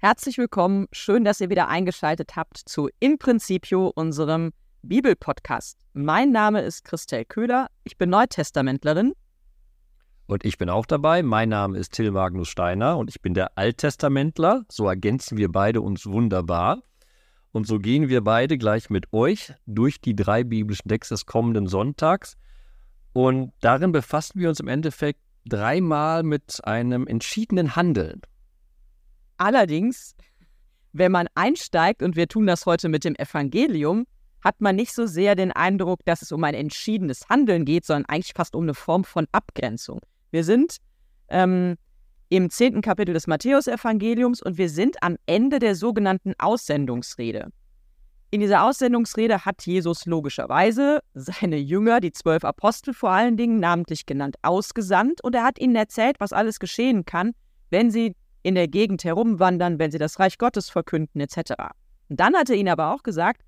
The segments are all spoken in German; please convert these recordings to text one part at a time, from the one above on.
Herzlich willkommen. Schön, dass ihr wieder eingeschaltet habt zu In Principio, unserem Bibelpodcast. Mein Name ist Christel Köhler. Ich bin Neutestamentlerin. Und ich bin auch dabei. Mein Name ist Till Magnus Steiner und ich bin der Alttestamentler. So ergänzen wir beide uns wunderbar. Und so gehen wir beide gleich mit euch durch die drei biblischen Texte des kommenden Sonntags. Und darin befassen wir uns im Endeffekt dreimal mit einem entschiedenen Handeln. Allerdings, wenn man einsteigt, und wir tun das heute mit dem Evangelium, hat man nicht so sehr den Eindruck, dass es um ein entschiedenes Handeln geht, sondern eigentlich fast um eine Form von Abgrenzung. Wir sind ähm, im zehnten Kapitel des Matthäusevangeliums und wir sind am Ende der sogenannten Aussendungsrede. In dieser Aussendungsrede hat Jesus logischerweise seine Jünger, die zwölf Apostel vor allen Dingen, namentlich genannt, ausgesandt und er hat ihnen erzählt, was alles geschehen kann, wenn sie in der Gegend herumwandern, wenn sie das Reich Gottes verkünden, etc. Und dann hat er ihnen aber auch gesagt,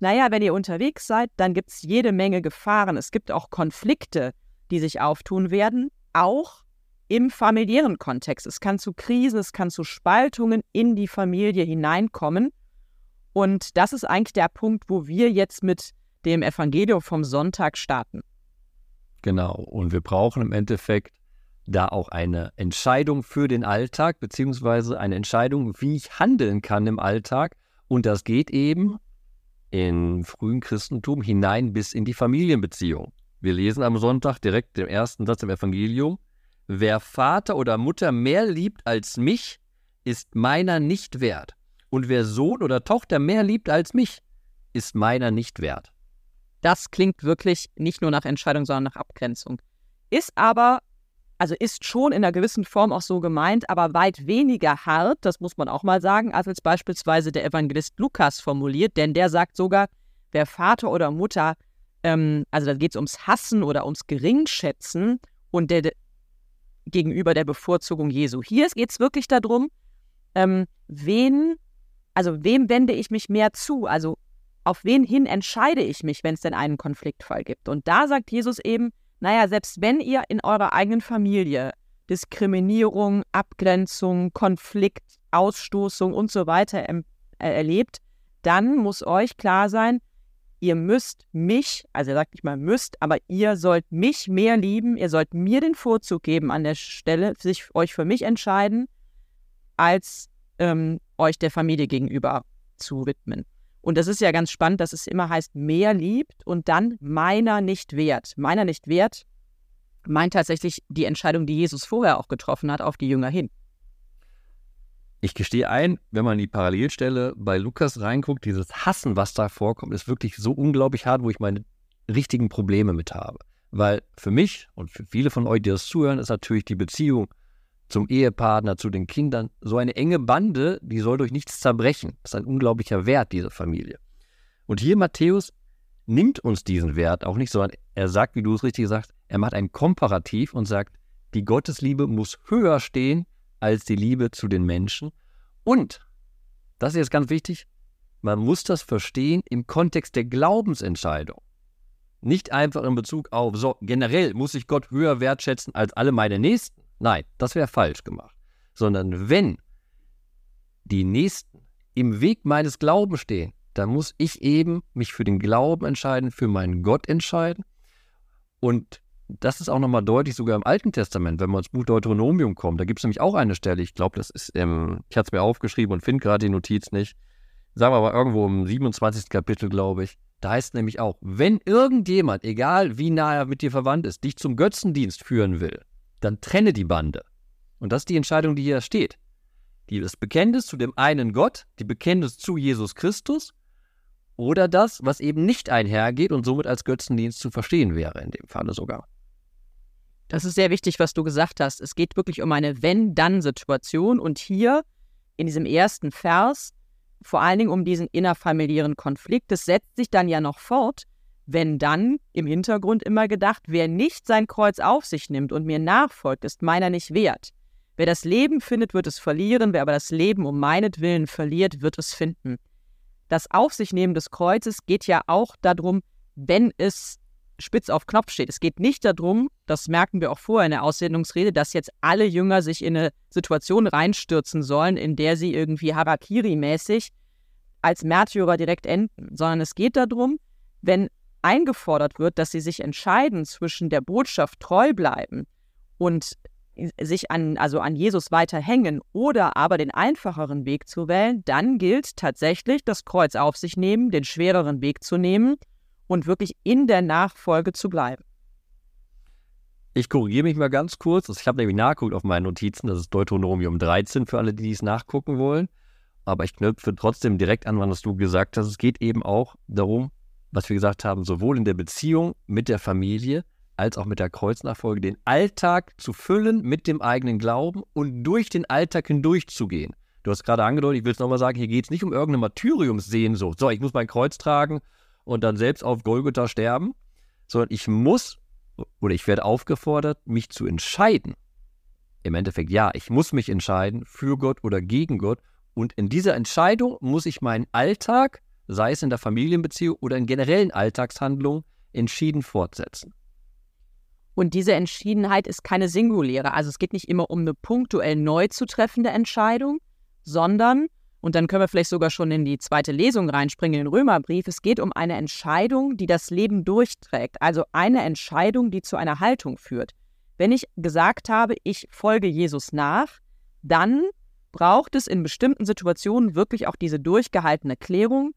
naja, wenn ihr unterwegs seid, dann gibt es jede Menge Gefahren. Es gibt auch Konflikte, die sich auftun werden, auch im familiären Kontext. Es kann zu Krisen, es kann zu Spaltungen in die Familie hineinkommen. Und das ist eigentlich der Punkt, wo wir jetzt mit dem Evangelium vom Sonntag starten. Genau, und wir brauchen im Endeffekt da auch eine Entscheidung für den Alltag, beziehungsweise eine Entscheidung, wie ich handeln kann im Alltag. Und das geht eben im frühen Christentum hinein bis in die Familienbeziehung. Wir lesen am Sonntag direkt im ersten Satz im Evangelium, wer Vater oder Mutter mehr liebt als mich, ist meiner nicht wert. Und wer Sohn oder Tochter mehr liebt als mich, ist meiner nicht wert. Das klingt wirklich nicht nur nach Entscheidung, sondern nach Abgrenzung. Ist aber also ist schon in einer gewissen Form auch so gemeint, aber weit weniger hart, das muss man auch mal sagen, als es beispielsweise der Evangelist Lukas formuliert, denn der sagt sogar, wer Vater oder Mutter, ähm, also da geht es ums Hassen oder ums Geringschätzen und der, der gegenüber der Bevorzugung Jesu. Hier geht es wirklich darum, ähm, wen, also wem wende ich mich mehr zu, also auf wen hin entscheide ich mich, wenn es denn einen Konfliktfall gibt. Und da sagt Jesus eben, naja, selbst wenn ihr in eurer eigenen Familie Diskriminierung, Abgrenzung, Konflikt, Ausstoßung und so weiter äh, erlebt, dann muss euch klar sein, ihr müsst mich, also er sagt nicht mal müsst, aber ihr sollt mich mehr lieben, ihr sollt mir den Vorzug geben an der Stelle, sich euch für mich entscheiden, als ähm, euch der Familie gegenüber zu widmen. Und das ist ja ganz spannend, dass es immer heißt, mehr liebt und dann meiner nicht wert. Meiner nicht wert meint tatsächlich die Entscheidung, die Jesus vorher auch getroffen hat, auf die Jünger hin. Ich gestehe ein, wenn man in die Parallelstelle bei Lukas reinguckt, dieses Hassen, was da vorkommt, ist wirklich so unglaublich hart, wo ich meine richtigen Probleme mit habe. Weil für mich und für viele von euch, die das zuhören, ist natürlich die Beziehung zum Ehepartner, zu den Kindern. So eine enge Bande, die soll durch nichts zerbrechen. Das ist ein unglaublicher Wert, diese Familie. Und hier Matthäus nimmt uns diesen Wert auch nicht, sondern er sagt, wie du es richtig sagst, er macht ein Komparativ und sagt, die Gottesliebe muss höher stehen als die Liebe zu den Menschen. Und, das ist jetzt ganz wichtig, man muss das verstehen im Kontext der Glaubensentscheidung. Nicht einfach in Bezug auf, so generell muss ich Gott höher wertschätzen als alle meine Nächsten. Nein, das wäre falsch gemacht. Sondern wenn die Nächsten im Weg meines Glaubens stehen, dann muss ich eben mich für den Glauben entscheiden, für meinen Gott entscheiden. Und das ist auch nochmal deutlich, sogar im Alten Testament, wenn wir ins Buch Deuteronomium kommen, da gibt es nämlich auch eine Stelle, ich glaube, das ist, ähm, ich hatte es mir aufgeschrieben und finde gerade die Notiz nicht, sagen wir aber irgendwo im 27. Kapitel, glaube ich, da heißt es nämlich auch, wenn irgendjemand, egal wie nah er mit dir verwandt ist, dich zum Götzendienst führen will, dann trenne die Bande. Und das ist die Entscheidung, die hier steht. Die, das Bekenntnis zu dem einen Gott, die Bekenntnis zu Jesus Christus oder das, was eben nicht einhergeht und somit als Götzendienst zu verstehen wäre, in dem Falle sogar. Das ist sehr wichtig, was du gesagt hast. Es geht wirklich um eine Wenn-Dann-Situation und hier in diesem ersten Vers vor allen Dingen um diesen innerfamiliären Konflikt. Das setzt sich dann ja noch fort, wenn dann im Hintergrund immer gedacht, wer nicht sein Kreuz auf sich nimmt und mir nachfolgt, ist meiner nicht wert. Wer das Leben findet, wird es verlieren, wer aber das Leben um meinetwillen verliert, wird es finden. Das Auf sich nehmen des Kreuzes geht ja auch darum, wenn es spitz auf Knopf steht. Es geht nicht darum, das merken wir auch vorher in der Aussendungsrede, dass jetzt alle Jünger sich in eine Situation reinstürzen sollen, in der sie irgendwie Harakiri-mäßig als Märtyrer direkt enden, sondern es geht darum, wenn eingefordert wird, dass sie sich entscheiden zwischen der Botschaft treu bleiben und sich an, also an Jesus weiter hängen oder aber den einfacheren Weg zu wählen, dann gilt tatsächlich das Kreuz auf sich nehmen, den schwereren Weg zu nehmen und wirklich in der Nachfolge zu bleiben. Ich korrigiere mich mal ganz kurz. Ich habe nämlich nachgeguckt auf meinen Notizen. Das ist Deuteronomium 13 für alle, die es nachgucken wollen. Aber ich knüpfe trotzdem direkt an, was du gesagt hast. Es geht eben auch darum, was wir gesagt haben, sowohl in der Beziehung mit der Familie als auch mit der Kreuznachfolge, den Alltag zu füllen mit dem eigenen Glauben und durch den Alltag hindurchzugehen. Du hast gerade angedeutet, ich will es nochmal sagen, hier geht es nicht um irgendeine Martyriumssehnsucht. So, ich muss mein Kreuz tragen und dann selbst auf Golgotha sterben, sondern ich muss oder ich werde aufgefordert, mich zu entscheiden. Im Endeffekt, ja, ich muss mich entscheiden für Gott oder gegen Gott. Und in dieser Entscheidung muss ich meinen Alltag, sei es in der Familienbeziehung oder in generellen Alltagshandlungen, entschieden fortsetzen. Und diese Entschiedenheit ist keine singuläre. Also es geht nicht immer um eine punktuell neu zu treffende Entscheidung, sondern, und dann können wir vielleicht sogar schon in die zweite Lesung reinspringen, in den Römerbrief, es geht um eine Entscheidung, die das Leben durchträgt. Also eine Entscheidung, die zu einer Haltung führt. Wenn ich gesagt habe, ich folge Jesus nach, dann braucht es in bestimmten Situationen wirklich auch diese durchgehaltene Klärung,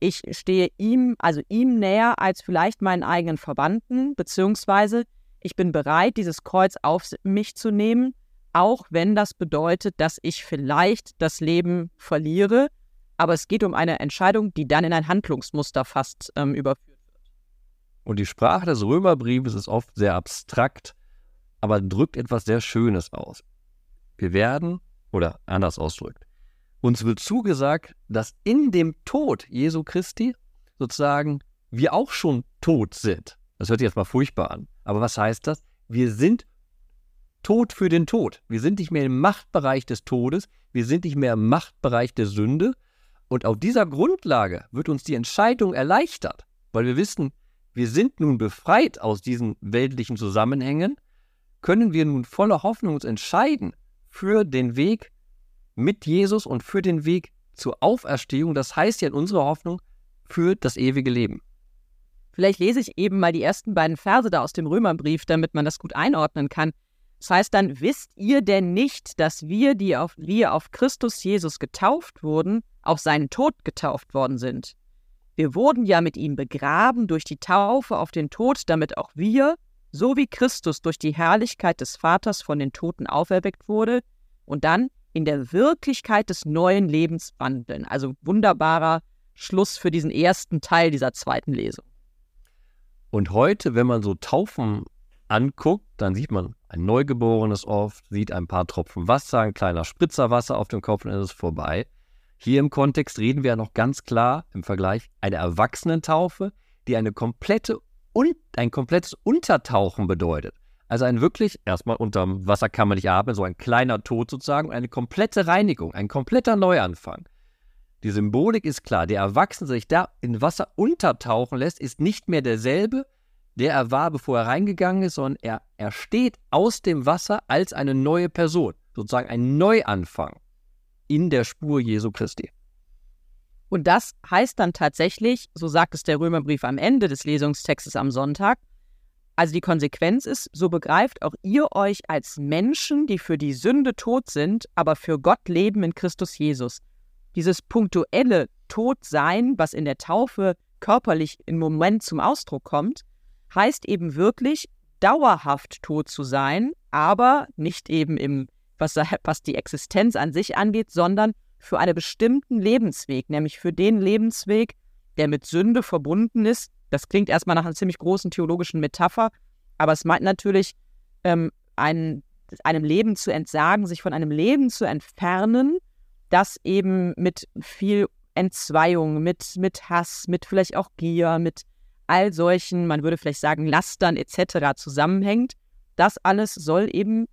ich stehe ihm, also ihm näher als vielleicht meinen eigenen Verbannten, beziehungsweise ich bin bereit, dieses Kreuz auf mich zu nehmen, auch wenn das bedeutet, dass ich vielleicht das Leben verliere. Aber es geht um eine Entscheidung, die dann in ein Handlungsmuster fast ähm, überführt wird. Und die Sprache des Römerbriefes ist oft sehr abstrakt, aber drückt etwas sehr Schönes aus. Wir werden, oder anders ausdrückt, uns wird zugesagt, dass in dem Tod Jesu Christi sozusagen wir auch schon tot sind. Das hört sich jetzt mal furchtbar an. Aber was heißt das? Wir sind tot für den Tod. Wir sind nicht mehr im Machtbereich des Todes. Wir sind nicht mehr im Machtbereich der Sünde. Und auf dieser Grundlage wird uns die Entscheidung erleichtert, weil wir wissen, wir sind nun befreit aus diesen weltlichen Zusammenhängen, können wir nun voller Hoffnung uns entscheiden für den Weg mit Jesus und für den Weg zur Auferstehung. Das heißt ja in unserer Hoffnung für das ewige Leben. Vielleicht lese ich eben mal die ersten beiden Verse da aus dem Römerbrief, damit man das gut einordnen kann. Das heißt dann, wisst ihr denn nicht, dass wir, die auf, wir auf Christus Jesus getauft wurden, auf seinen Tod getauft worden sind? Wir wurden ja mit ihm begraben durch die Taufe auf den Tod, damit auch wir, so wie Christus durch die Herrlichkeit des Vaters von den Toten auferweckt wurde, und dann in der Wirklichkeit des neuen Lebens wandeln. Also wunderbarer Schluss für diesen ersten Teil dieser zweiten Lesung. Und heute, wenn man so Taufen anguckt, dann sieht man ein Neugeborenes oft, sieht ein paar Tropfen Wasser, ein kleiner Spritzer Wasser auf dem Kopf und dann ist es vorbei. Hier im Kontext reden wir ja noch ganz klar im Vergleich eine Erwachsenentaufe, die eine komplette und ein komplettes Untertauchen bedeutet. Also ein wirklich, erstmal unterm Wasser kann man nicht atmen, so ein kleiner Tod sozusagen, eine komplette Reinigung, ein kompletter Neuanfang. Die Symbolik ist klar, der Erwachsene, der sich da in Wasser untertauchen lässt, ist nicht mehr derselbe, der er war, bevor er reingegangen ist, sondern er, er steht aus dem Wasser als eine neue Person, sozusagen ein Neuanfang in der Spur Jesu Christi. Und das heißt dann tatsächlich, so sagt es der Römerbrief am Ende des Lesungstextes am Sonntag, also die Konsequenz ist, so begreift auch ihr euch als Menschen, die für die Sünde tot sind, aber für Gott leben in Christus Jesus. Dieses punktuelle Todsein, was in der Taufe körperlich im Moment zum Ausdruck kommt, heißt eben wirklich dauerhaft tot zu sein, aber nicht eben im, was, was die Existenz an sich angeht, sondern für einen bestimmten Lebensweg, nämlich für den Lebensweg, der mit Sünde verbunden ist, das klingt erstmal nach einer ziemlich großen theologischen Metapher, aber es meint natürlich, ähm, ein, einem Leben zu entsagen, sich von einem Leben zu entfernen, das eben mit viel Entzweiung, mit, mit Hass, mit vielleicht auch Gier, mit all solchen, man würde vielleicht sagen, Lastern etc. zusammenhängt. Das alles soll eben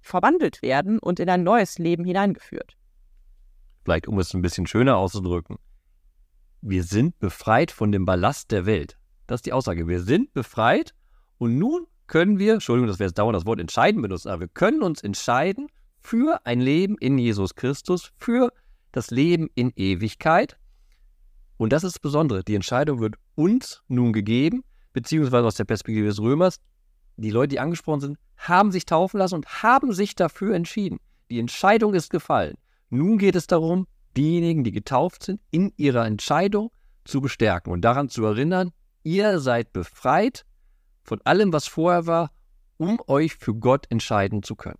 verwandelt werden und in ein neues Leben hineingeführt. Vielleicht, um es ein bisschen schöner auszudrücken wir sind befreit von dem Ballast der Welt. Das ist die Aussage. Wir sind befreit und nun können wir, Entschuldigung, dass wir jetzt dauernd das Wort entscheiden benutzen, aber wir können uns entscheiden für ein Leben in Jesus Christus, für das Leben in Ewigkeit. Und das ist das Besondere. Die Entscheidung wird uns nun gegeben, beziehungsweise aus der Perspektive des Römers. Die Leute, die angesprochen sind, haben sich taufen lassen und haben sich dafür entschieden. Die Entscheidung ist gefallen. Nun geht es darum, diejenigen, die getauft sind, in ihrer Entscheidung zu bestärken und daran zu erinnern, ihr seid befreit von allem, was vorher war, um euch für Gott entscheiden zu können.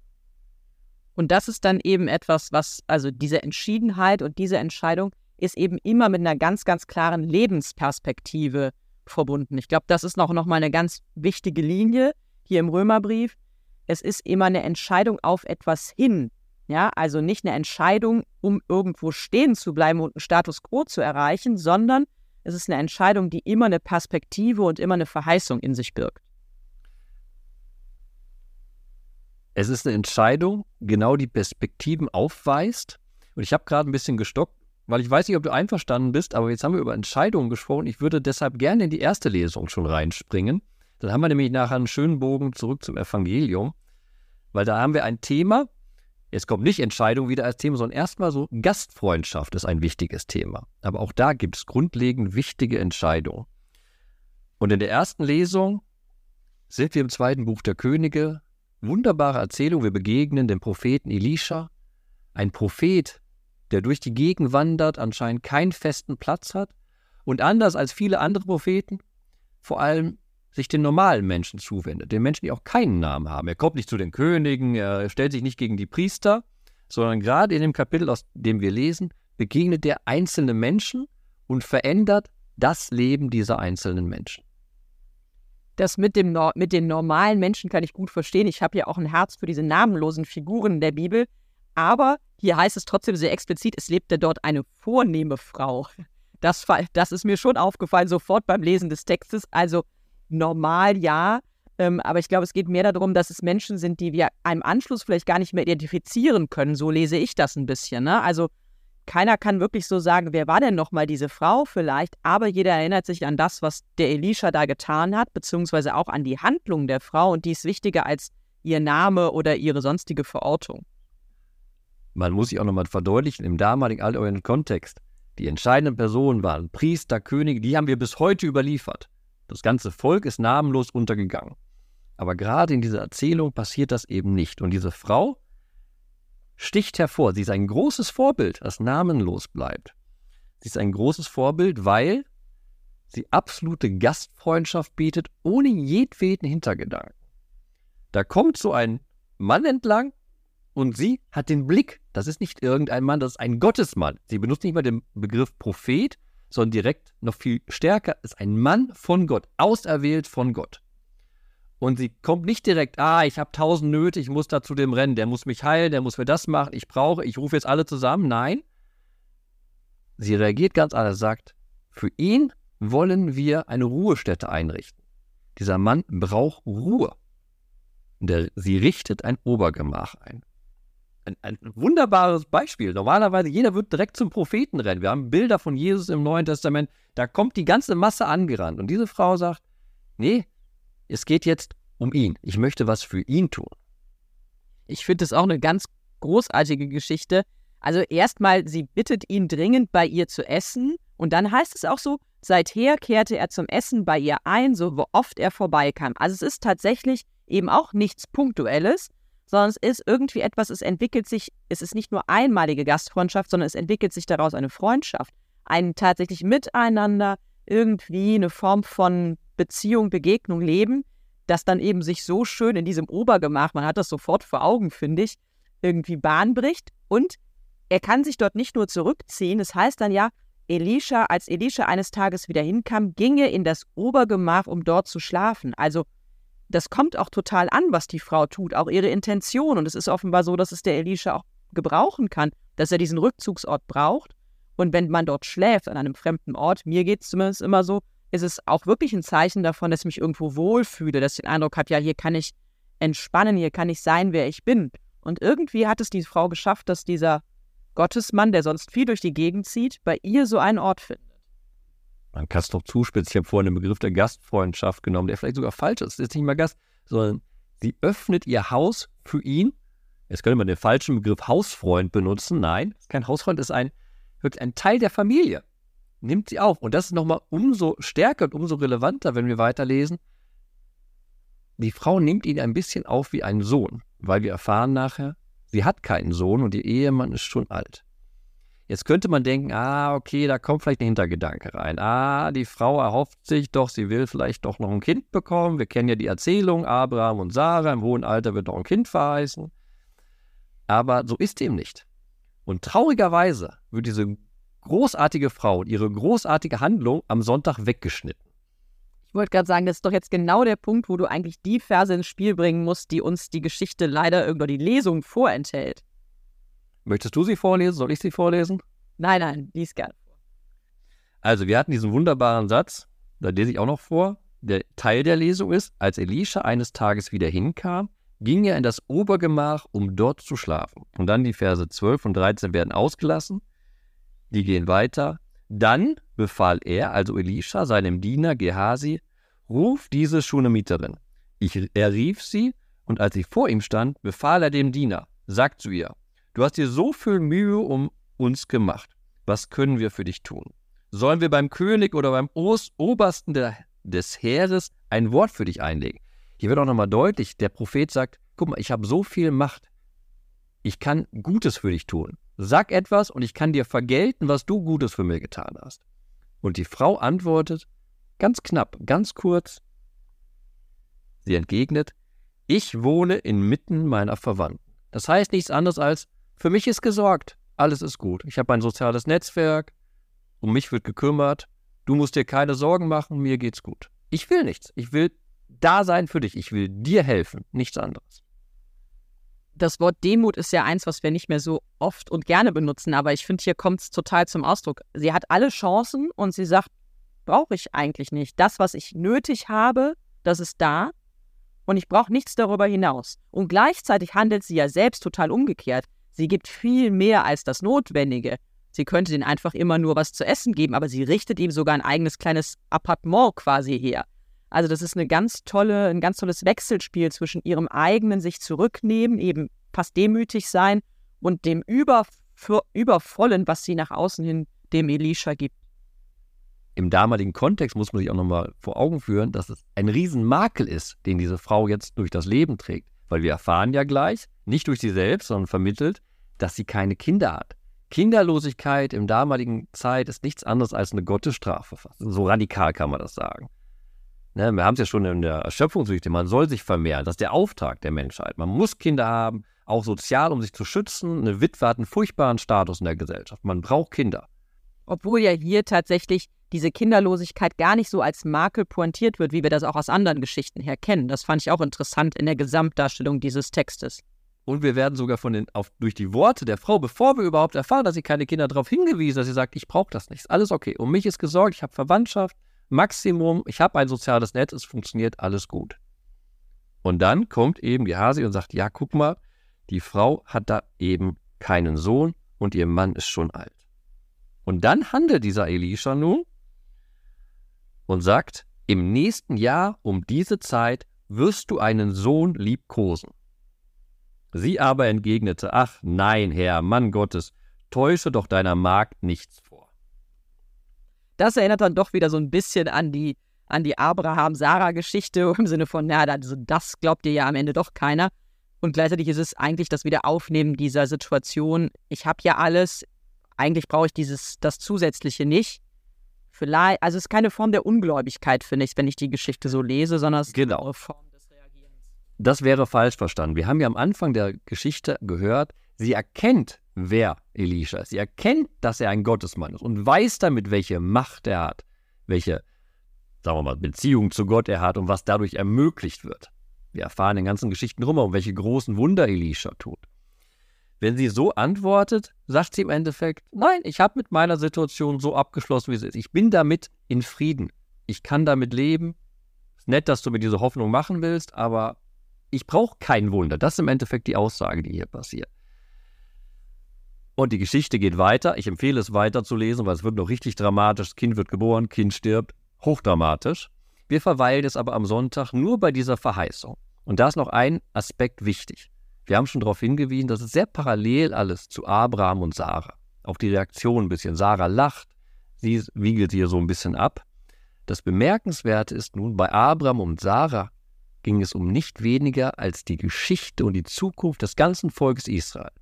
Und das ist dann eben etwas, was, also diese Entschiedenheit und diese Entscheidung ist eben immer mit einer ganz, ganz klaren Lebensperspektive verbunden. Ich glaube, das ist noch, noch mal eine ganz wichtige Linie hier im Römerbrief. Es ist immer eine Entscheidung auf etwas hin. Ja, also nicht eine Entscheidung, um irgendwo stehen zu bleiben und einen Status quo zu erreichen, sondern es ist eine Entscheidung, die immer eine Perspektive und immer eine Verheißung in sich birgt. Es ist eine Entscheidung, genau die Perspektiven aufweist. Und ich habe gerade ein bisschen gestockt, weil ich weiß nicht, ob du einverstanden bist, aber jetzt haben wir über Entscheidungen gesprochen. Ich würde deshalb gerne in die erste Lesung schon reinspringen. Dann haben wir nämlich nachher einen schönen Bogen zurück zum Evangelium, weil da haben wir ein Thema, Jetzt kommt nicht Entscheidung wieder als Thema, sondern erstmal so Gastfreundschaft ist ein wichtiges Thema. Aber auch da gibt es grundlegend wichtige Entscheidungen. Und in der ersten Lesung sind wir im zweiten Buch der Könige. Wunderbare Erzählung. Wir begegnen dem Propheten Elisha. Ein Prophet, der durch die Gegend wandert, anscheinend keinen festen Platz hat und anders als viele andere Propheten vor allem sich den normalen Menschen zuwendet, den Menschen, die auch keinen Namen haben. Er kommt nicht zu den Königen, er stellt sich nicht gegen die Priester, sondern gerade in dem Kapitel, aus dem wir lesen, begegnet er einzelne Menschen und verändert das Leben dieser einzelnen Menschen. Das mit, dem, mit den normalen Menschen kann ich gut verstehen. Ich habe ja auch ein Herz für diese namenlosen Figuren in der Bibel. Aber hier heißt es trotzdem sehr explizit, es lebte dort eine vornehme Frau. Das, das ist mir schon aufgefallen, sofort beim Lesen des Textes. Also normal ja. Ähm, aber ich glaube, es geht mehr darum, dass es Menschen sind, die wir einem Anschluss vielleicht gar nicht mehr identifizieren können. So lese ich das ein bisschen. Ne? Also keiner kann wirklich so sagen, wer war denn nochmal diese Frau vielleicht, aber jeder erinnert sich an das, was der Elisha da getan hat, beziehungsweise auch an die Handlung der Frau und die ist wichtiger als ihr Name oder ihre sonstige Verortung. Man muss sich auch nochmal verdeutlichen, im damaligen alteurischen Kontext, die entscheidenden Personen waren Priester, Könige, die haben wir bis heute überliefert. Das ganze Volk ist namenlos untergegangen. Aber gerade in dieser Erzählung passiert das eben nicht. Und diese Frau sticht hervor. Sie ist ein großes Vorbild, das namenlos bleibt. Sie ist ein großes Vorbild, weil sie absolute Gastfreundschaft bietet, ohne jedweden Hintergedanken. Da kommt so ein Mann entlang und sie hat den Blick. Das ist nicht irgendein Mann, das ist ein Gottesmann. Sie benutzt nicht mal den Begriff Prophet, sondern direkt noch viel stärker ist ein Mann von Gott, auserwählt von Gott. Und sie kommt nicht direkt, ah, ich habe tausend Nöte, ich muss da zu dem rennen, der muss mich heilen, der muss mir das machen, ich brauche, ich rufe jetzt alle zusammen. Nein, sie reagiert ganz anders, sagt, für ihn wollen wir eine Ruhestätte einrichten. Dieser Mann braucht Ruhe. Der, sie richtet ein Obergemach ein ein, ein, wunderbares Beispiel. Normalerweise, jeder wird direkt zum Propheten rennen. Wir haben Bilder von Jesus im Neuen Testament. Da kommt die ganze Masse angerannt. Und diese Frau sagt, nee, es geht jetzt um ihn. Ich möchte was für ihn tun. Ich finde das auch eine ganz großartige Geschichte. Also erstmal, sie bittet ihn dringend, bei ihr zu essen. Und dann heißt es auch so, seither kehrte er zum Essen bei ihr ein, so oft er vorbeikam. Also es ist tatsächlich eben auch nichts Punktuelles, sondern es ist irgendwie etwas, es entwickelt sich, es ist nicht nur einmalige Gastfreundschaft, sondern es entwickelt sich daraus eine Freundschaft, ein tatsächlich Miteinander, irgendwie eine Form von Beziehung, Begegnung, Leben, das dann eben sich so schön in diesem Obergemach, man hat das sofort vor Augen, finde ich, irgendwie Bahn bricht und er kann sich dort nicht nur zurückziehen, es das heißt dann ja, Elisha, als Elisha eines Tages wieder hinkam, ginge in das Obergemach, um dort zu schlafen. Also das kommt auch total an, was die Frau tut, auch ihre Intention. Und es ist offenbar so, dass es der Elisha auch gebrauchen kann, dass er diesen Rückzugsort braucht. Und wenn man dort schläft, an einem fremden Ort, mir geht es zumindest immer so, ist es auch wirklich ein Zeichen davon, dass ich mich irgendwo wohlfühle, dass ich den Eindruck habe, ja, hier kann ich entspannen, hier kann ich sein, wer ich bin. Und irgendwie hat es die Frau geschafft, dass dieser Gottesmann, der sonst viel durch die Gegend zieht, bei ihr so einen Ort findet. Man kann es doch zuspitzen. Ich habe vorhin den Begriff der Gastfreundschaft genommen, der vielleicht sogar falsch ist. Es ist nicht mal Gast, sondern sie öffnet ihr Haus für ihn. Jetzt könnte man den falschen Begriff Hausfreund benutzen. Nein, kein Hausfreund, ist ein, wirklich ein Teil der Familie. Nimmt sie auf. Und das ist nochmal umso stärker und umso relevanter, wenn wir weiterlesen. Die Frau nimmt ihn ein bisschen auf wie einen Sohn, weil wir erfahren nachher, sie hat keinen Sohn und ihr Ehemann ist schon alt. Jetzt könnte man denken, ah, okay, da kommt vielleicht ein Hintergedanke rein. Ah, die Frau erhofft sich doch, sie will vielleicht doch noch ein Kind bekommen. Wir kennen ja die Erzählung, Abraham und Sarah, im hohen Alter wird noch ein Kind verheißen. Aber so ist dem nicht. Und traurigerweise wird diese großartige Frau und ihre großartige Handlung am Sonntag weggeschnitten. Ich wollte gerade sagen, das ist doch jetzt genau der Punkt, wo du eigentlich die Verse ins Spiel bringen musst, die uns die Geschichte leider irgendwo die Lesung vorenthält. Möchtest du sie vorlesen? Soll ich sie vorlesen? Nein, nein, lies gerne vor. Also, wir hatten diesen wunderbaren Satz, da lese ich auch noch vor. Der Teil der Lesung ist, als Elisha eines Tages wieder hinkam, ging er in das Obergemach, um dort zu schlafen. Und dann die Verse 12 und 13 werden ausgelassen. Die gehen weiter. Dann befahl er, also Elisha, seinem Diener Gehasi, ruf diese Schunemiterin. Ich, er rief sie, und als sie vor ihm stand, befahl er dem Diener, sagt zu ihr, Du hast dir so viel Mühe um uns gemacht. Was können wir für dich tun? Sollen wir beim König oder beim Obersten der, des Heeres ein Wort für dich einlegen? Hier wird auch nochmal deutlich, der Prophet sagt, guck mal, ich habe so viel Macht. Ich kann Gutes für dich tun. Sag etwas und ich kann dir vergelten, was du Gutes für mich getan hast. Und die Frau antwortet, ganz knapp, ganz kurz, sie entgegnet, ich wohne inmitten meiner Verwandten. Das heißt nichts anderes als, für mich ist gesorgt. Alles ist gut. Ich habe ein soziales Netzwerk. Um mich wird gekümmert. Du musst dir keine Sorgen machen. Mir geht's gut. Ich will nichts. Ich will da sein für dich. Ich will dir helfen. Nichts anderes. Das Wort Demut ist ja eins, was wir nicht mehr so oft und gerne benutzen, aber ich finde, hier kommt es total zum Ausdruck. Sie hat alle Chancen und sie sagt, brauche ich eigentlich nicht. Das, was ich nötig habe, das ist da und ich brauche nichts darüber hinaus. Und gleichzeitig handelt sie ja selbst total umgekehrt. Sie gibt viel mehr als das Notwendige. Sie könnte ihm einfach immer nur was zu essen geben, aber sie richtet ihm sogar ein eigenes kleines Appartement quasi her. Also das ist eine ganz tolle, ein ganz tolles Wechselspiel zwischen ihrem eigenen sich zurücknehmen, eben fast demütig sein und dem Über, Übervollen, was sie nach außen hin dem Elisha gibt. Im damaligen Kontext muss man sich auch nochmal vor Augen führen, dass es ein Riesenmakel ist, den diese Frau jetzt durch das Leben trägt. Weil wir erfahren ja gleich, nicht durch sie selbst, sondern vermittelt, dass sie keine Kinder hat. Kinderlosigkeit im damaligen Zeit ist nichts anderes als eine Gottesstrafe. So radikal kann man das sagen. Ne, wir haben es ja schon in der Erschöpfungsgeschichte, man soll sich vermehren. Das ist der Auftrag der Menschheit. Man muss Kinder haben, auch sozial, um sich zu schützen. Eine Witwe hat einen furchtbaren Status in der Gesellschaft. Man braucht Kinder. Obwohl ja hier tatsächlich diese Kinderlosigkeit gar nicht so als Makel pointiert wird, wie wir das auch aus anderen Geschichten her kennen. Das fand ich auch interessant in der Gesamtdarstellung dieses Textes. Und wir werden sogar von den, auf, durch die Worte der Frau, bevor wir überhaupt erfahren, dass sie keine Kinder darauf hingewiesen, dass sie sagt, ich brauche das nicht. Alles okay. Um mich ist gesorgt, ich habe Verwandtschaft, Maximum, ich habe ein soziales Netz, es funktioniert alles gut. Und dann kommt eben Gehasi und sagt, ja, guck mal, die Frau hat da eben keinen Sohn und ihr Mann ist schon alt. Und dann handelt dieser Elisha nun und sagt, im nächsten Jahr um diese Zeit wirst du einen Sohn liebkosen. Sie aber entgegnete, ach nein, Herr, Mann Gottes, täusche doch deiner Magd nichts vor. Das erinnert dann doch wieder so ein bisschen an die, an die Abraham-Sarah-Geschichte im Sinne von, na, also das glaubt dir ja am Ende doch keiner. Und gleichzeitig ist es eigentlich das Wiederaufnehmen dieser Situation. Ich habe ja alles, eigentlich brauche ich dieses, das Zusätzliche nicht. Vielleicht, also es ist keine Form der Ungläubigkeit, finde ich, wenn ich die Geschichte so lese, sondern es ist genau. eine Form des Reagierens. Das wäre falsch verstanden. Wir haben ja am Anfang der Geschichte gehört, sie erkennt, wer Elisha ist. Sie erkennt, dass er ein Gottesmann ist und weiß damit, welche Macht er hat, welche, sagen wir mal, Beziehung zu Gott er hat und was dadurch ermöglicht wird. Wir erfahren in ganzen Geschichten rum, um welche großen Wunder Elisha tut. Wenn sie so antwortet, sagt sie im Endeffekt, nein, ich habe mit meiner Situation so abgeschlossen, wie sie ist. Ich bin damit in Frieden. Ich kann damit leben. Ist nett, dass du mir diese Hoffnung machen willst, aber ich brauche kein Wunder. Das ist im Endeffekt die Aussage, die hier passiert. Und die Geschichte geht weiter. Ich empfehle es weiter zu lesen, weil es wird noch richtig dramatisch. Das Kind wird geboren, Kind stirbt. Hochdramatisch. Wir verweilen es aber am Sonntag nur bei dieser Verheißung. Und da ist noch ein Aspekt wichtig. Wir haben schon darauf hingewiesen, dass es sehr parallel alles zu Abraham und Sarah. Auch die Reaktion ein bisschen. Sarah lacht, sie wiegelt hier so ein bisschen ab. Das Bemerkenswerte ist nun, bei Abraham und Sarah ging es um nicht weniger als die Geschichte und die Zukunft des ganzen Volkes Israel.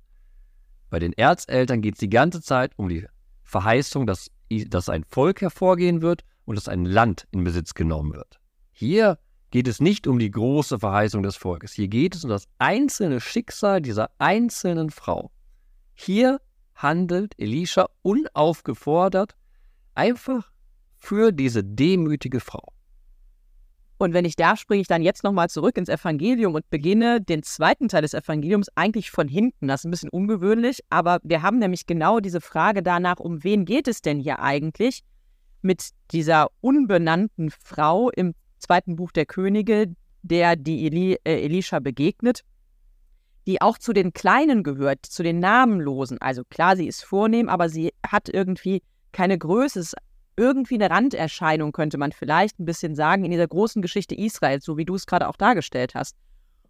Bei den Erzeltern geht es die ganze Zeit um die Verheißung, dass, dass ein Volk hervorgehen wird und dass ein Land in Besitz genommen wird. Hier geht es nicht um die große Verheißung des Volkes. Hier geht es um das einzelne Schicksal dieser einzelnen Frau. Hier handelt Elisha unaufgefordert einfach für diese demütige Frau. Und wenn ich darf, springe ich dann jetzt nochmal zurück ins Evangelium und beginne den zweiten Teil des Evangeliums eigentlich von hinten. Das ist ein bisschen ungewöhnlich, aber wir haben nämlich genau diese Frage danach, um wen geht es denn hier eigentlich mit dieser unbenannten Frau im zweiten Buch der Könige, der die Eli, äh, Elisha begegnet, die auch zu den Kleinen gehört, zu den Namenlosen. Also klar, sie ist vornehm, aber sie hat irgendwie keine Größe, irgendwie eine Randerscheinung, könnte man vielleicht ein bisschen sagen, in dieser großen Geschichte Israels, so wie du es gerade auch dargestellt hast.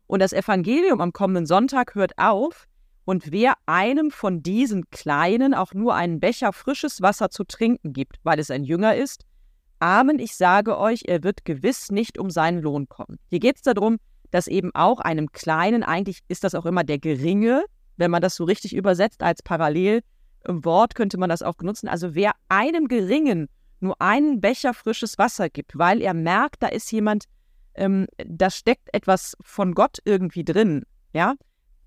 Und das Evangelium am kommenden Sonntag hört auf, und wer einem von diesen Kleinen auch nur einen Becher frisches Wasser zu trinken gibt, weil es ein Jünger ist, Amen, ich sage euch, er wird gewiss nicht um seinen Lohn kommen. Hier geht es darum, dass eben auch einem Kleinen, eigentlich ist das auch immer der Geringe, wenn man das so richtig übersetzt als Parallel, im Wort könnte man das auch benutzen. Also wer einem Geringen nur einen Becher frisches Wasser gibt, weil er merkt, da ist jemand, ähm, da steckt etwas von Gott irgendwie drin, ja,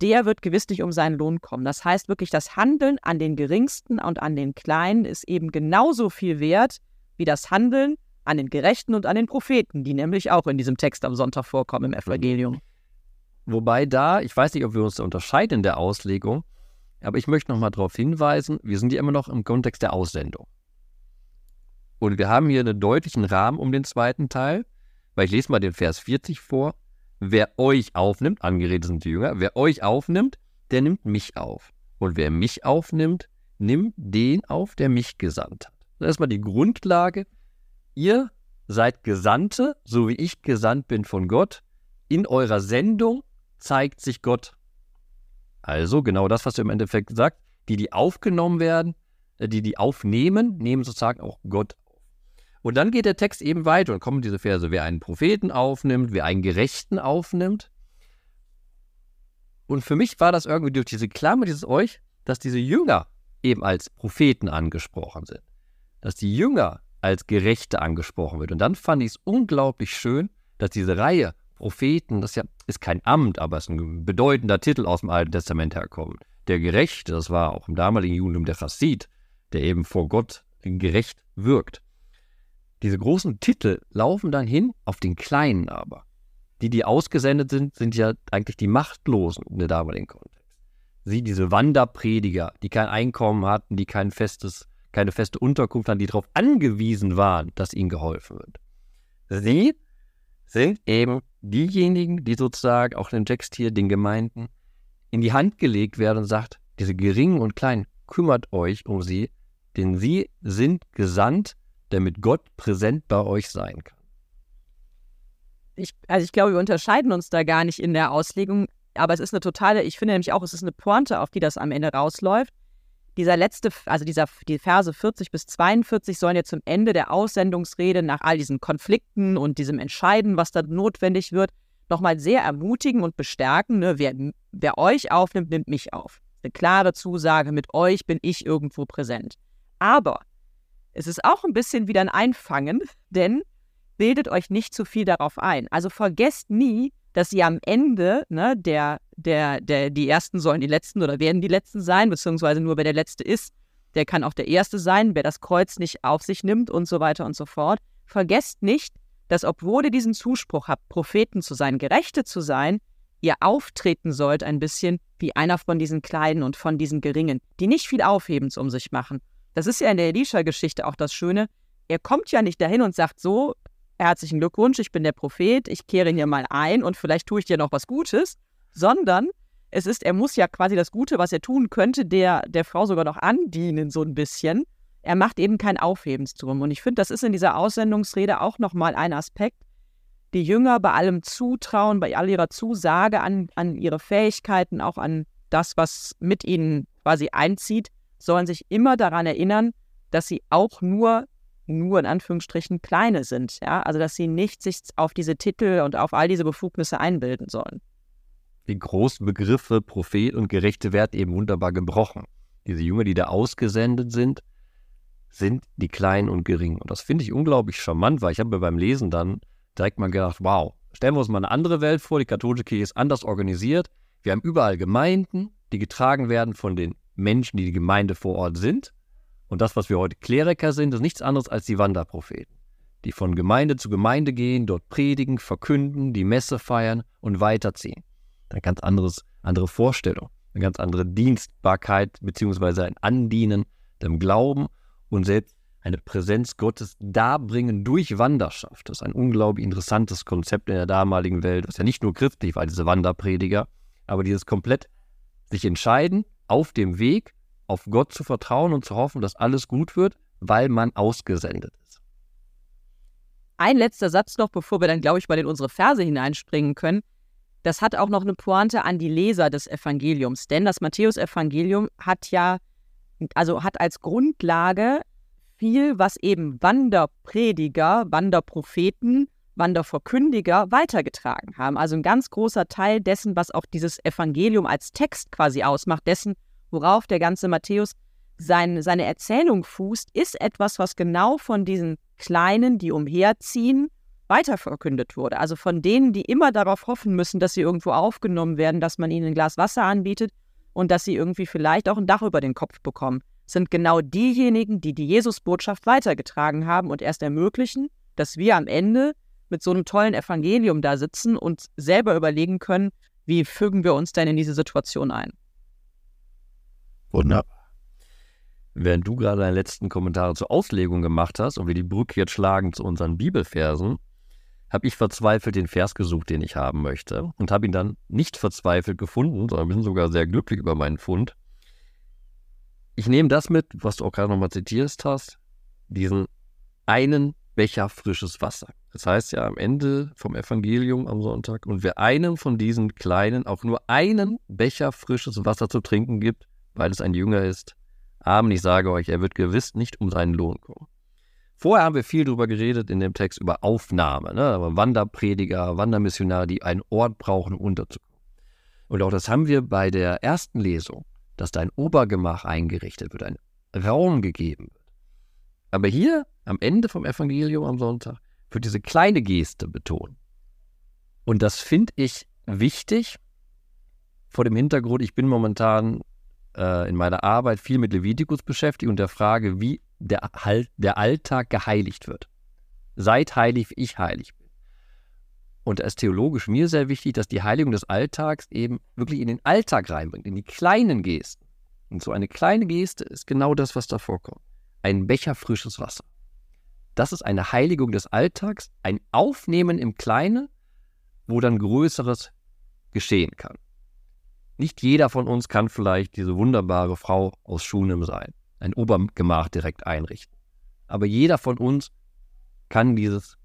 der wird gewiss nicht um seinen Lohn kommen. Das heißt wirklich, das Handeln an den Geringsten und an den Kleinen ist eben genauso viel wert wie das Handeln an den Gerechten und an den Propheten, die nämlich auch in diesem Text am Sonntag vorkommen im Evangelium. Wobei da, ich weiß nicht, ob wir uns unterscheiden in der Auslegung, aber ich möchte nochmal darauf hinweisen, wir sind ja immer noch im Kontext der Aussendung. Und wir haben hier einen deutlichen Rahmen um den zweiten Teil, weil ich lese mal den Vers 40 vor. Wer euch aufnimmt, angeredet sind die Jünger, wer euch aufnimmt, der nimmt mich auf. Und wer mich aufnimmt, nimmt den auf, der mich gesandt hat. Erstmal die Grundlage. Ihr seid Gesandte, so wie ich gesandt bin von Gott. In eurer Sendung zeigt sich Gott also genau das, was du im Endeffekt sagst, die, die aufgenommen werden, äh, die, die aufnehmen, nehmen sozusagen auch Gott auf. Und dann geht der Text eben weiter und kommen diese Verse, wer einen Propheten aufnimmt, wer einen Gerechten aufnimmt. Und für mich war das irgendwie durch diese Klammer dieses euch, dass diese Jünger eben als Propheten angesprochen sind. Dass die Jünger als Gerechte angesprochen wird. Und dann fand ich es unglaublich schön, dass diese Reihe Propheten, das ja, ist kein Amt, aber es ist ein bedeutender Titel aus dem Alten Testament herkommen. Der Gerechte, das war auch im damaligen Judentum der Chassid, der eben vor Gott gerecht wirkt. Diese großen Titel laufen dann hin auf den Kleinen aber. Die, die ausgesendet sind, sind ja eigentlich die Machtlosen in der damaligen Kontext. Sie, diese Wanderprediger, die kein Einkommen hatten, die kein festes, keine feste Unterkunft hatten, die darauf angewiesen waren, dass ihnen geholfen wird. Sie sind eben diejenigen, die sozusagen auch dem Text hier den Gemeinden in die Hand gelegt werden und sagt, diese Geringen und Kleinen, kümmert euch um sie, denn sie sind gesandt, damit Gott präsent bei euch sein kann. Ich, also ich glaube, wir unterscheiden uns da gar nicht in der Auslegung, aber es ist eine totale, ich finde nämlich auch, es ist eine Pointe, auf die das am Ende rausläuft dieser letzte, also dieser, die Verse 40 bis 42 sollen ja zum Ende der Aussendungsrede nach all diesen Konflikten und diesem Entscheiden, was da notwendig wird, nochmal sehr ermutigen und bestärken. Ne? Wer, wer euch aufnimmt, nimmt mich auf. Eine klare Zusage, mit euch bin ich irgendwo präsent. Aber es ist auch ein bisschen wieder ein Einfangen, denn bildet euch nicht zu viel darauf ein. Also vergesst nie, dass ihr am Ende, ne, der, der, der, die Ersten sollen die Letzten oder werden die Letzten sein, beziehungsweise nur wer der Letzte ist, der kann auch der Erste sein, wer das Kreuz nicht auf sich nimmt und so weiter und so fort. Vergesst nicht, dass obwohl ihr diesen Zuspruch habt, Propheten zu sein, Gerechte zu sein, ihr auftreten sollt ein bisschen wie einer von diesen Kleinen und von diesen Geringen, die nicht viel Aufhebens um sich machen. Das ist ja in der Elisha-Geschichte auch das Schöne. Er kommt ja nicht dahin und sagt so, herzlichen Glückwunsch, ich bin der Prophet, ich kehre hier mal ein und vielleicht tue ich dir noch was Gutes, sondern es ist, er muss ja quasi das Gute, was er tun könnte, der, der Frau sogar noch andienen, so ein bisschen. Er macht eben kein Aufhebens drum. Und ich finde, das ist in dieser Aussendungsrede auch nochmal ein Aspekt. Die Jünger bei allem Zutrauen, bei all ihrer Zusage an, an ihre Fähigkeiten, auch an das, was mit ihnen quasi einzieht, sollen sich immer daran erinnern, dass sie auch nur, nur in Anführungsstrichen, kleine sind. Ja? Also, dass sie nicht sich auf diese Titel und auf all diese Befugnisse einbilden sollen die großen Begriffe Prophet und gerechte Wert eben wunderbar gebrochen. Diese Jünger, die da ausgesendet sind, sind die Kleinen und Geringen. Und das finde ich unglaublich charmant, weil ich habe mir beim Lesen dann direkt mal gedacht, wow, stellen wir uns mal eine andere Welt vor, die katholische Kirche ist anders organisiert. Wir haben überall Gemeinden, die getragen werden von den Menschen, die die Gemeinde vor Ort sind. Und das, was wir heute Kleriker sind, ist nichts anderes als die Wanderpropheten, die von Gemeinde zu Gemeinde gehen, dort predigen, verkünden, die Messe feiern und weiterziehen eine ganz anderes, andere Vorstellung, eine ganz andere Dienstbarkeit beziehungsweise ein Andienen dem Glauben und selbst eine Präsenz Gottes darbringen durch Wanderschaft. Das ist ein unglaublich interessantes Konzept in der damaligen Welt, was ja nicht nur christlich war, diese Wanderprediger, aber dieses komplett sich entscheiden, auf dem Weg auf Gott zu vertrauen und zu hoffen, dass alles gut wird, weil man ausgesendet ist. Ein letzter Satz noch, bevor wir dann, glaube ich, mal in unsere Verse hineinspringen können das hat auch noch eine Pointe an die Leser des Evangeliums, denn das Matthäusevangelium hat ja, also hat als Grundlage viel, was eben Wanderprediger, Wanderpropheten, Wanderverkündiger weitergetragen haben. Also ein ganz großer Teil dessen, was auch dieses Evangelium als Text quasi ausmacht, dessen, worauf der ganze Matthäus sein, seine Erzählung fußt, ist etwas, was genau von diesen Kleinen, die umherziehen, weiterverkündet wurde. Also von denen, die immer darauf hoffen müssen, dass sie irgendwo aufgenommen werden, dass man ihnen ein Glas Wasser anbietet und dass sie irgendwie vielleicht auch ein Dach über den Kopf bekommen, sind genau diejenigen, die die Jesusbotschaft weitergetragen haben und erst ermöglichen, dass wir am Ende mit so einem tollen Evangelium da sitzen und selber überlegen können, wie fügen wir uns denn in diese Situation ein. Wunderbar. Während du gerade deine letzten Kommentare zur Auslegung gemacht hast und wir die Brücke jetzt schlagen zu unseren Bibelfersen, habe ich verzweifelt den Vers gesucht, den ich haben möchte und habe ihn dann nicht verzweifelt gefunden, sondern bin sogar sehr glücklich über meinen Fund. Ich nehme das mit, was du auch gerade nochmal zitierst hast, diesen einen Becher frisches Wasser. Das heißt ja am Ende vom Evangelium am Sonntag, und wer einem von diesen Kleinen auch nur einen Becher frisches Wasser zu trinken gibt, weil es ein Jünger ist, Amen, ich sage euch, er wird gewiss nicht um seinen Lohn kommen. Vorher haben wir viel darüber geredet in dem Text über Aufnahme, ne? Wanderprediger, Wandermissionare, die einen Ort brauchen, um unterzukommen. Und auch das haben wir bei der ersten Lesung, dass da ein Obergemach eingerichtet wird, ein Raum gegeben wird. Aber hier am Ende vom Evangelium am Sonntag wird diese kleine Geste betont. Und das finde ich wichtig vor dem Hintergrund, ich bin momentan äh, in meiner Arbeit viel mit Levitikus beschäftigt und der Frage, wie der, der Alltag geheiligt wird. Seid heilig, wie ich heilig bin. Und da ist theologisch mir sehr wichtig, dass die Heiligung des Alltags eben wirklich in den Alltag reinbringt, in die kleinen Gesten. Und so eine kleine Geste ist genau das, was da vorkommt. Ein Becher frisches Wasser. Das ist eine Heiligung des Alltags, ein Aufnehmen im Kleinen, wo dann Größeres geschehen kann. Nicht jeder von uns kann vielleicht diese wunderbare Frau aus Schunem sein ein Obergemach direkt einrichten. Aber jeder von uns kann dieses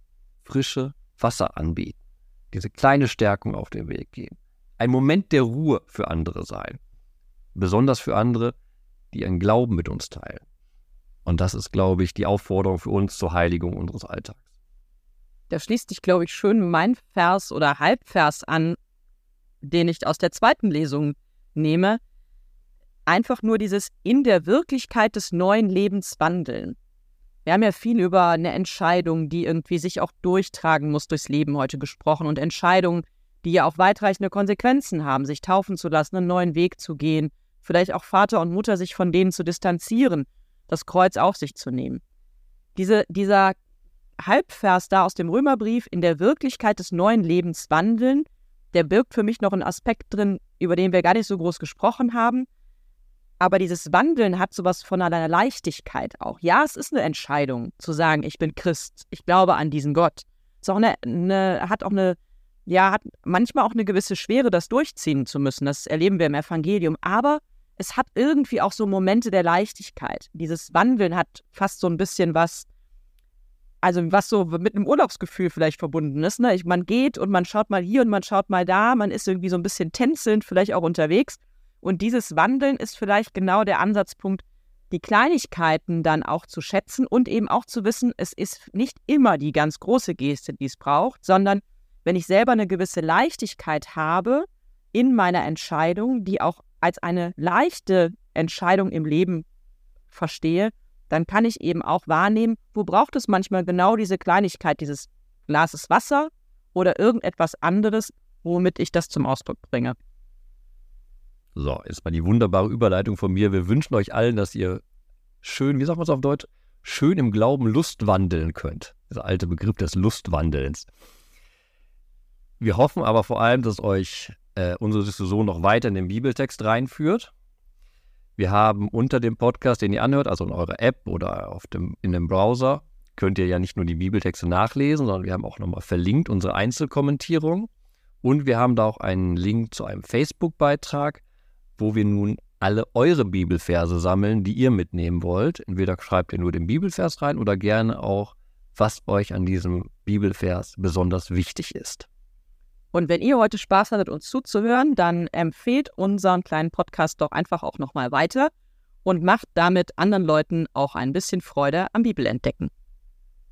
frische Wasser anbieten, diese kleine Stärkung auf den Weg geben. Ein Moment der Ruhe für andere sein. Besonders für andere, die ihren Glauben mit uns teilen. Und das ist, glaube ich, die Aufforderung für uns zur Heiligung unseres Alltags. Da schließt sich, glaube ich, schön mein Vers oder Halbvers an, den ich aus der zweiten Lesung nehme einfach nur dieses in der Wirklichkeit des neuen Lebens wandeln. Wir haben ja viel über eine Entscheidung, die irgendwie sich auch durchtragen muss durchs Leben heute gesprochen und Entscheidungen, die ja auch weitreichende Konsequenzen haben, sich taufen zu lassen, einen neuen Weg zu gehen, vielleicht auch Vater und Mutter sich von denen zu distanzieren, das Kreuz auf sich zu nehmen. Diese, dieser Halbvers da aus dem Römerbrief, in der Wirklichkeit des neuen Lebens wandeln, der birgt für mich noch einen Aspekt drin, über den wir gar nicht so groß gesprochen haben, aber dieses Wandeln hat sowas von einer Leichtigkeit auch. Ja, es ist eine Entscheidung zu sagen, ich bin Christ, ich glaube an diesen Gott. Es auch eine, eine, hat auch eine, ja, hat manchmal auch eine gewisse Schwere, das durchziehen zu müssen. Das erleben wir im Evangelium. Aber es hat irgendwie auch so Momente der Leichtigkeit. Dieses Wandeln hat fast so ein bisschen was, also was so mit einem Urlaubsgefühl vielleicht verbunden ist. Ne? Ich, man geht und man schaut mal hier und man schaut mal da, man ist irgendwie so ein bisschen tänzelnd, vielleicht auch unterwegs. Und dieses Wandeln ist vielleicht genau der Ansatzpunkt, die Kleinigkeiten dann auch zu schätzen und eben auch zu wissen, es ist nicht immer die ganz große Geste, die es braucht, sondern wenn ich selber eine gewisse Leichtigkeit habe in meiner Entscheidung, die auch als eine leichte Entscheidung im Leben verstehe, dann kann ich eben auch wahrnehmen, wo braucht es manchmal genau diese Kleinigkeit, dieses Glases Wasser oder irgendetwas anderes, womit ich das zum Ausdruck bringe. So, jetzt mal die wunderbare Überleitung von mir. Wir wünschen euch allen, dass ihr schön, wie sagt man es auf Deutsch, schön im Glauben Lust wandeln könnt. Dieser alte Begriff des Lustwandelns. Wir hoffen aber vor allem, dass euch äh, unsere Diskussion noch weiter in den Bibeltext reinführt. Wir haben unter dem Podcast, den ihr anhört, also in eurer App oder auf dem, in dem Browser, könnt ihr ja nicht nur die Bibeltexte nachlesen, sondern wir haben auch nochmal verlinkt unsere Einzelkommentierung. Und wir haben da auch einen Link zu einem Facebook-Beitrag, wo wir nun alle eure Bibelverse sammeln, die ihr mitnehmen wollt. Entweder schreibt ihr nur den Bibelvers rein oder gerne auch, was euch an diesem Bibelvers besonders wichtig ist. Und wenn ihr heute Spaß hattet, uns zuzuhören, dann empfehlt unseren kleinen Podcast doch einfach auch nochmal weiter und macht damit anderen Leuten auch ein bisschen Freude am Bibelentdecken.